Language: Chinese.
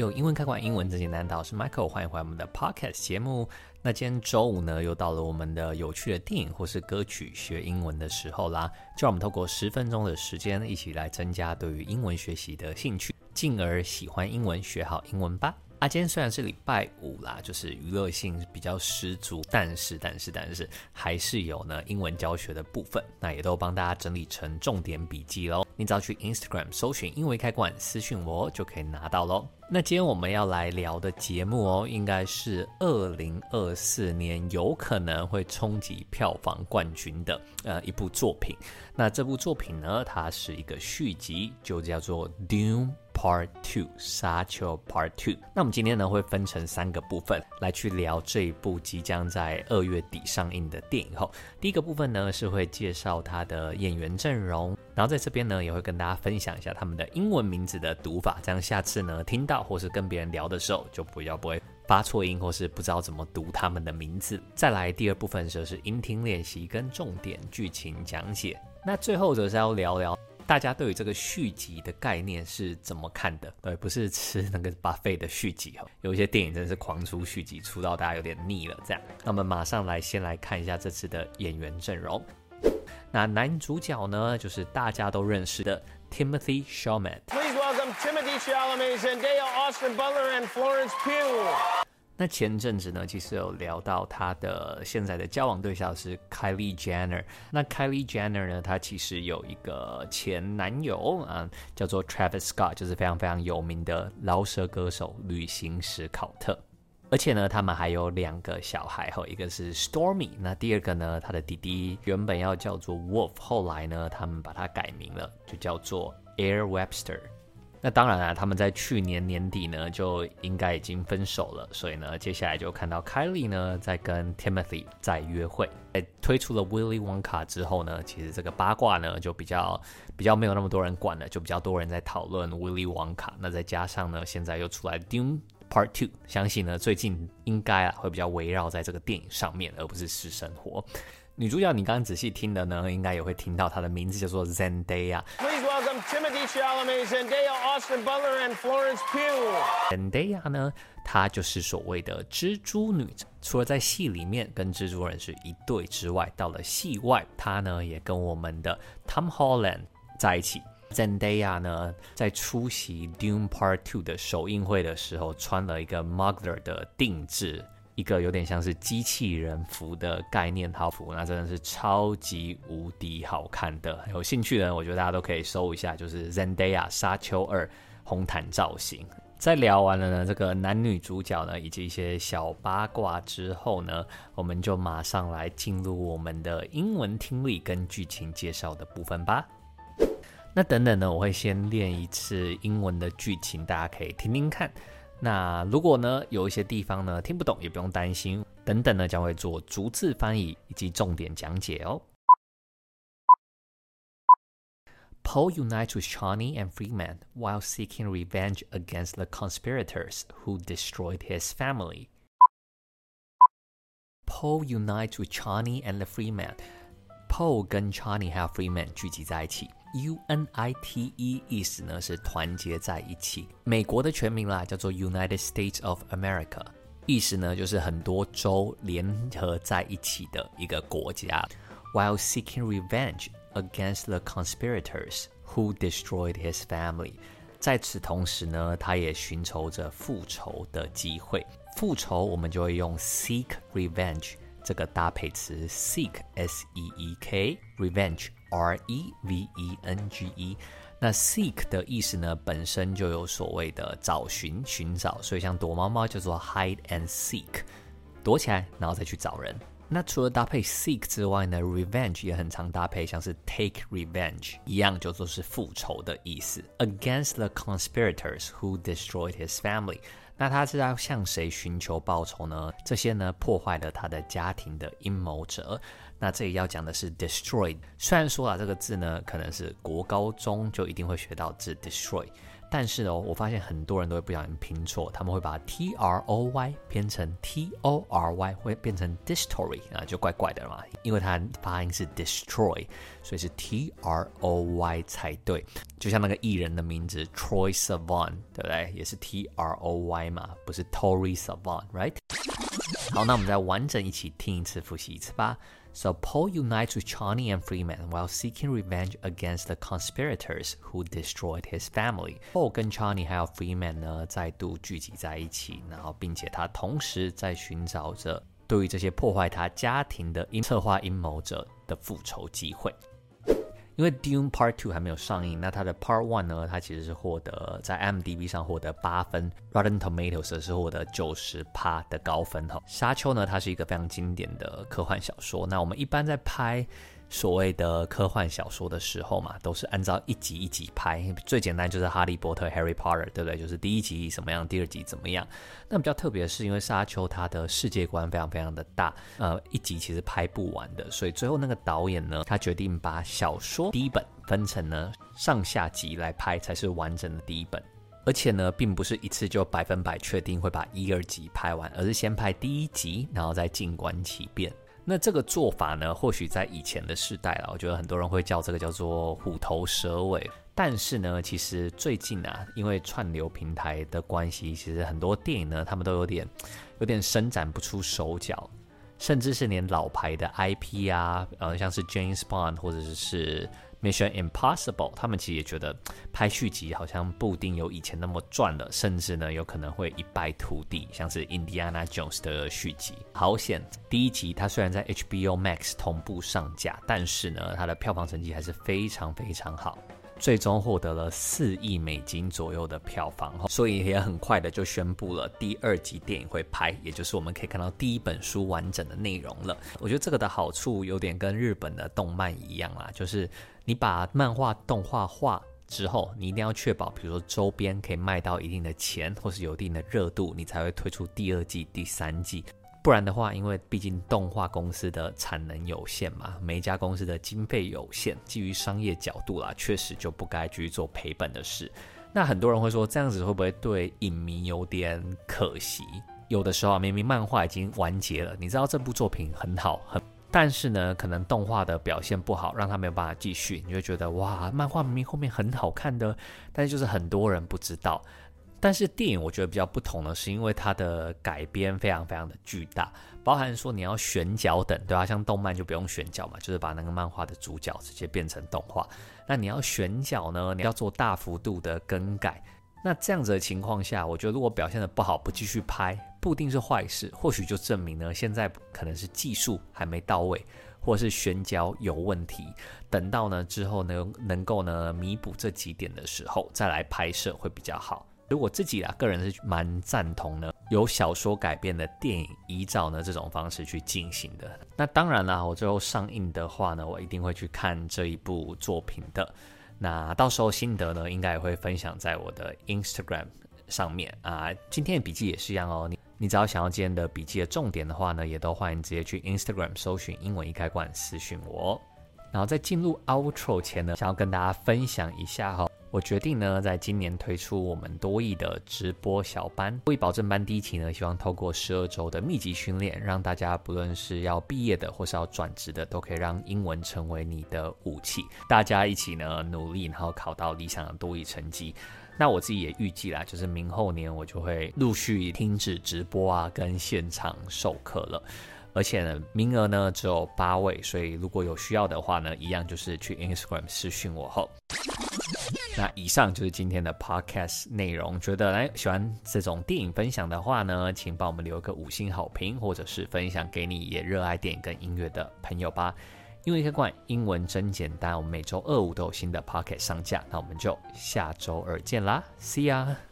有英文开馆，英文这简单，我是 Michael，欢迎回来我们的 Podcast 节目。那今天周五呢，又到了我们的有趣的电影或是歌曲学英文的时候啦。就让我们透过十分钟的时间，一起来增加对于英文学习的兴趣，进而喜欢英文，学好英文吧。啊，今天虽然是礼拜五啦，就是娱乐性比较十足，但是但是但是还是有呢英文教学的部分，那也都帮大家整理成重点笔记喽。你只要去 Instagram 搜寻英文开罐，私讯我就可以拿到喽。那今天我们要来聊的节目哦，应该是二零二四年有可能会冲击票房冠军的呃一部作品。那这部作品呢，它是一个续集，就叫做 Dune。Part Two，沙丘 Part Two。那我们今天呢会分成三个部分来去聊这一部即将在二月底上映的电影。后，第一个部分呢是会介绍它的演员阵容，然后在这边呢也会跟大家分享一下他们的英文名字的读法，这样下次呢听到或是跟别人聊的时候就比较不会发错音或是不知道怎么读他们的名字。再来第二部分就是音听练习跟重点剧情讲解。那最后则是要聊聊。大家对于这个续集的概念是怎么看的？对，不是吃那个 buffet 的续集哈。有一些电影真的是狂出续集，出到大家有点腻了。这样，那我们马上来先来看一下这次的演员阵容。那男主角呢，就是大家都认识的 Timothy Chalamet。Please welcome Timothy Chalamet, Zendaya, Austin Butler, and Florence Pugh. 那前阵子呢，其实有聊到他的现在的交往对象是 Kylie Jenner。那 Kylie Jenner 呢，她其实有一个前男友啊，叫做 Travis Scott，就是非常非常有名的饶舌歌手旅行史考特。而且呢，他们还有两个小孩，哈，一个是 Stormy，那第二个呢，他的弟弟原本要叫做 Wolf，后来呢，他们把它改名了，就叫做 Air Webster。那当然啊，他们在去年年底呢就应该已经分手了，所以呢，接下来就看到 Kylie 呢在跟 Timothy 在约会。在推出了 Willy Wonka 之后呢，其实这个八卦呢就比较比较没有那么多人管了，就比较多人在讨论 Willy Wonka。那再加上呢，现在又出来 Dune Part Two，相信呢最近应该啊会比较围绕在这个电影上面，而不是私生活。女主角，你刚刚仔细听的呢，应该也会听到她的名字叫做 Zendaya。Please welcome Timothy Chalamet, Zendaya, Austin Butler, and Florence Pugh。Zendaya 呢，她就是所谓的蜘蛛女。除了在戏里面跟蜘蛛人是一对之外，到了戏外，她呢也跟我们的 Tom Holland 在一起。Zendaya 呢，在出席 Dune Part Two 的首映会的时候，穿了一个 Mugler 的定制。一个有点像是机器人服的概念套服，那真的是超级无敌好看的。有兴趣的人，我觉得大家都可以搜一下，就是 Zendaya 沙丘二红毯造型。在聊完了呢这个男女主角呢以及一些小八卦之后呢，我们就马上来进入我们的英文听力跟剧情介绍的部分吧。那等等呢，我会先练一次英文的剧情，大家可以听听看。那如果呢，有一些地方呢听不懂，也不用担心，等等呢将会做逐字翻译以及重点讲解哦。Poe unites with Chani and Freeman while seeking revenge against the conspirators who destroyed his family. Poe unites with Chani and the Freeman. Poe 跟 Chani 还有 Freeman 聚集在一起。 Unite 意思呢是团结在一起。美国的全名啦叫做 United States of America，意思呢就是很多州联合在一起的一个国家。While seeking revenge against the conspirators who destroyed his family，在此同时呢，他也寻求着复仇的机会。复仇我们就会用 seek revenge 这个搭配词，seek s e e k revenge。R E V E N G E，那 seek 的意思呢，本身就有所谓的找寻、寻找，所以像躲猫猫叫做 hide and seek，躲起来然后再去找人。那除了搭配 seek 之外呢，revenge 也很常搭配，像是 take revenge 一样，就说是复仇的意思。Against the conspirators who destroyed his family，那他是要向谁寻求报仇呢？这些呢，破坏了他的家庭的阴谋者。那这里要讲的是 destroy，虽然说啊这个字呢可能是国高中就一定会学到字 destroy，但是哦，我发现很多人都会不小心拼错，他们会把 T R O Y 拼成 T O R Y，会变成 Distory 啊，就怪怪的嘛，因为它发音是 Destroy，所以是 T R O Y 才对。就像那个艺人的名字 Troye Sivan，对不对？也是 T R O Y 嘛，不是 Troye Sivan，right？好，那我们再完整一起听一次，复习一次吧。So Paul unites with Chani and Freeman while seeking revenge against the conspirators who destroyed his family. Paul 跟 Chani 还有 Freeman 呢再度聚集在一起，然后并且他同时在寻找着对于这些破坏他家庭的策划阴谋者的复仇机会。 因为 Dune Part Two 还没有上映，那它的 Part One 呢，它其实是获得在 m d b 上获得八分，Rotten Tomatoes 是获得九十趴的高分哈。沙丘呢，它是一个非常经典的科幻小说，那我们一般在拍。所谓的科幻小说的时候嘛，都是按照一集一集拍。最简单就是《哈利波特》（Harry Potter），对不对？就是第一集怎么样，第二集怎么样。那比较特别的是，因为《沙丘》它的世界观非常非常的大，呃，一集其实拍不完的，所以最后那个导演呢，他决定把小说第一本分成呢上下集来拍，才是完整的第一本。而且呢，并不是一次就百分百确定会把一、二集拍完，而是先拍第一集，然后再静观其变。那这个做法呢，或许在以前的世代了，我觉得很多人会叫这个叫做虎头蛇尾。但是呢，其实最近啊，因为串流平台的关系，其实很多电影呢，他们都有点有点伸展不出手脚，甚至是连老牌的 IP 啊，呃，像是 James Bond 或者是。Mission Impossible，他们其实也觉得拍续集好像不一定有以前那么赚了，甚至呢有可能会一败涂地，像是 Indiana Jones 的续集。好险，第一集它虽然在 HBO Max 同步上架，但是呢它的票房成绩还是非常非常好，最终获得了四亿美金左右的票房，所以也很快的就宣布了第二集电影会拍，也就是我们可以看到第一本书完整的内容了。我觉得这个的好处有点跟日本的动漫一样啦，就是。你把漫画动画化之后，你一定要确保，比如说周边可以卖到一定的钱，或是有一定的热度，你才会推出第二季、第三季。不然的话，因为毕竟动画公司的产能有限嘛，每一家公司的经费有限，基于商业角度啦，确实就不该去做赔本的事。那很多人会说，这样子会不会对影迷有点可惜？有的时候啊，明明漫画已经完结了，你知道这部作品很好，很。但是呢，可能动画的表现不好，让他没有办法继续。你就觉得哇，漫画明明后面很好看的，但是就是很多人不知道。但是电影我觉得比较不同的是，因为它的改编非常非常的巨大，包含说你要选角等，对吧？像动漫就不用选角嘛，就是把那个漫画的主角直接变成动画。那你要选角呢，你要做大幅度的更改。那这样子的情况下，我觉得如果表现的不好，不继续拍，不一定是坏事，或许就证明呢，现在可能是技术还没到位，或者是选角有问题。等到呢之后呢，能够呢弥补这几点的时候，再来拍摄会比较好。如果自己啊个人是蛮赞同呢，由小说改编的电影，依照呢这种方式去进行的。那当然啦，我最后上映的话呢，我一定会去看这一部作品的。那到时候心得呢，应该也会分享在我的 Instagram 上面啊。今天的笔记也是一样哦。你你只要想要今天的笔记的重点的话呢，也都欢迎直接去 Instagram 搜寻英文一开罐私讯我。然后在进入 Outro 前呢，想要跟大家分享一下哈。我决定呢，在今年推出我们多益的直播小班，多益保证班第一期呢，希望透过十二周的密集训练，让大家不论是要毕业的或是要转职的，都可以让英文成为你的武器。大家一起呢努力，然后考到理想的多益成绩。那我自己也预计啦，就是明后年我就会陆续停止直播啊，跟现场授课了。而且呢，名额呢只有八位，所以如果有需要的话呢，一样就是去 Instagram 私讯我后。那以上就是今天的 Podcast 内容。觉得来喜欢这种电影分享的话呢，请帮我们留个五星好评，或者是分享给你也热爱电影跟音乐的朋友吧。英文易开罐，英文真简单。我们每周二五都有新的 Podcast 上架，那我们就下周二见啦，See ya。